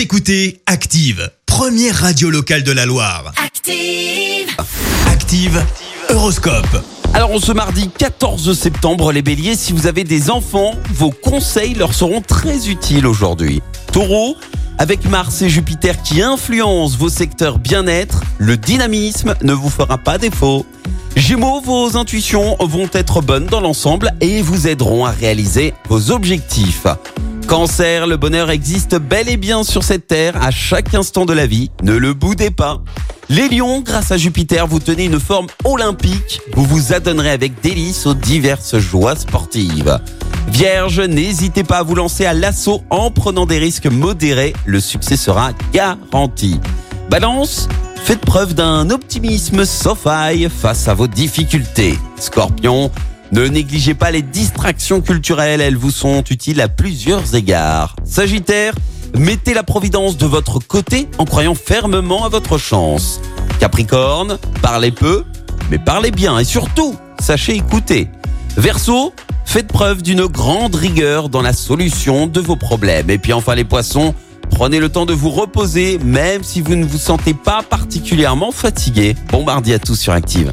Vous écoutez Active, première radio locale de la Loire. Active. Active, Horoscope. Alors, on ce mardi 14 septembre, les béliers, si vous avez des enfants, vos conseils leur seront très utiles aujourd'hui. Taureau, avec Mars et Jupiter qui influencent vos secteurs bien-être, le dynamisme ne vous fera pas défaut. Gémeaux, vos intuitions vont être bonnes dans l'ensemble et vous aideront à réaliser vos objectifs. Cancer, le bonheur existe bel et bien sur cette terre à chaque instant de la vie. Ne le boudez pas. Les lions, grâce à Jupiter, vous tenez une forme olympique. Vous vous adonnerez avec délice aux diverses joies sportives. Vierge, n'hésitez pas à vous lancer à l'assaut en prenant des risques modérés. Le succès sera garanti. Balance, faites preuve d'un optimisme sans faille face à vos difficultés. Scorpion, ne négligez pas les distractions culturelles, elles vous sont utiles à plusieurs égards. Sagittaire, mettez la providence de votre côté en croyant fermement à votre chance. Capricorne, parlez peu, mais parlez bien et surtout, sachez écouter. Verseau, faites preuve d'une grande rigueur dans la solution de vos problèmes. Et puis enfin les poissons, prenez le temps de vous reposer même si vous ne vous sentez pas particulièrement fatigué. Bon mardi à tous sur Active.